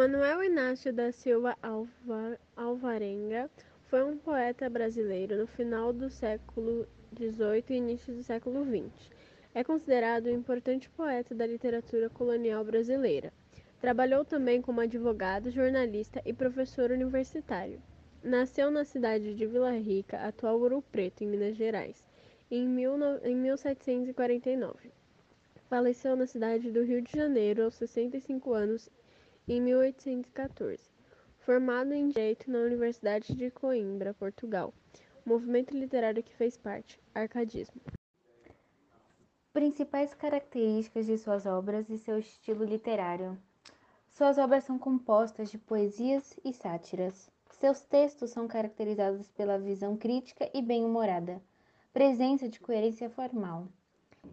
Manuel Inácio da Silva Alvarenga foi um poeta brasileiro no final do século XVIII e início do século XX. É considerado um importante poeta da literatura colonial brasileira. Trabalhou também como advogado, jornalista e professor universitário. Nasceu na cidade de Vila Rica, atual Ouro Preto, em Minas Gerais, em 1749. Faleceu na cidade do Rio de Janeiro aos 65 anos em 1814. Formado em Direito na Universidade de Coimbra, Portugal. Movimento literário que fez parte, Arcadismo. Principais características de suas obras e seu estilo literário. Suas obras são compostas de poesias e sátiras. Seus textos são caracterizados pela visão crítica e bem-humorada, presença de coerência formal,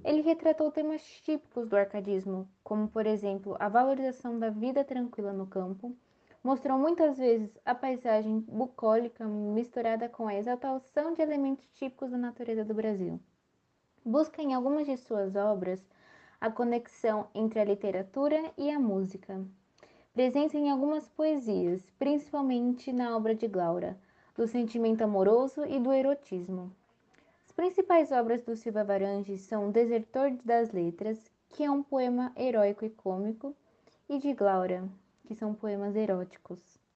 ele retratou temas típicos do arcadismo, como, por exemplo, a valorização da vida tranquila no campo, mostrou muitas vezes a paisagem bucólica misturada com a exaltação de elementos típicos da natureza do Brasil. Busca em algumas de suas obras a conexão entre a literatura e a música. Presença em algumas poesias, principalmente na obra de Glaura, do sentimento amoroso e do erotismo principais obras do Silva Varanges são Desertor das Letras, que é um poema heróico e cômico, e de Glaura, que são poemas eróticos.